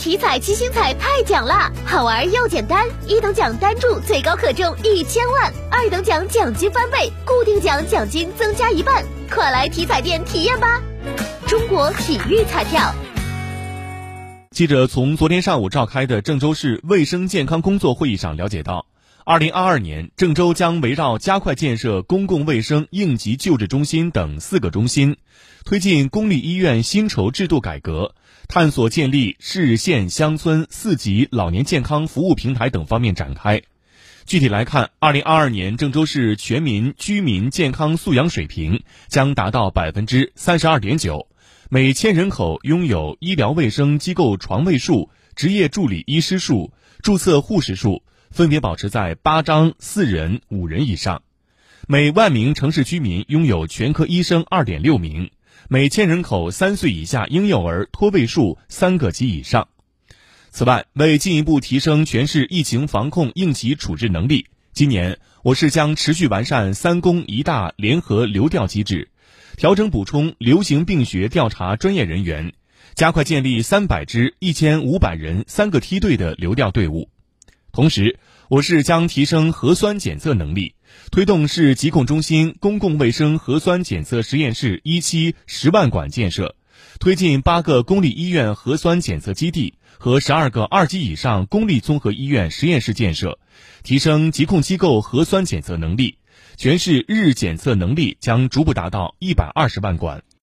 体彩七星彩太奖啦，好玩又简单，一等奖单注最高可中一千万，二等奖奖金翻倍，固定奖奖金增加一半，快来体彩店体验吧！中国体育彩票。记者从昨天上午召开的郑州市卫生健康工作会议上了解到，二零二二年郑州将围绕加快建设公共卫生应急救治中心等四个中心，推进公立医院薪酬制度改革。探索建立市县乡村四级老年健康服务平台等方面展开。具体来看，二零二二年郑州市全民居民健康素养水平将达到百分之三十二点九，每千人口拥有医疗卫生机构床位数、职业助理医师数、注册护士数分别保持在八张四人、五人以上，每万名城市居民拥有全科医生二点六名。每千人口三岁以下婴幼儿托位数三个及以上。此外，为进一步提升全市疫情防控应急处置能力，今年我市将持续完善“三公一大”联合流调机制，调整补充流行病学调查专业人员，加快建立三百支、一千五百人三个梯队的流调队伍。同时，我市将提升核酸检测能力。推动市疾控中心公共卫生核酸检测实验室一期十万管建设，推进八个公立医院核酸检测基地和十二个二级以上公立综合医院实验室建设，提升疾控机构核酸检测能力，全市日检测能力将逐步达到一百二十万管。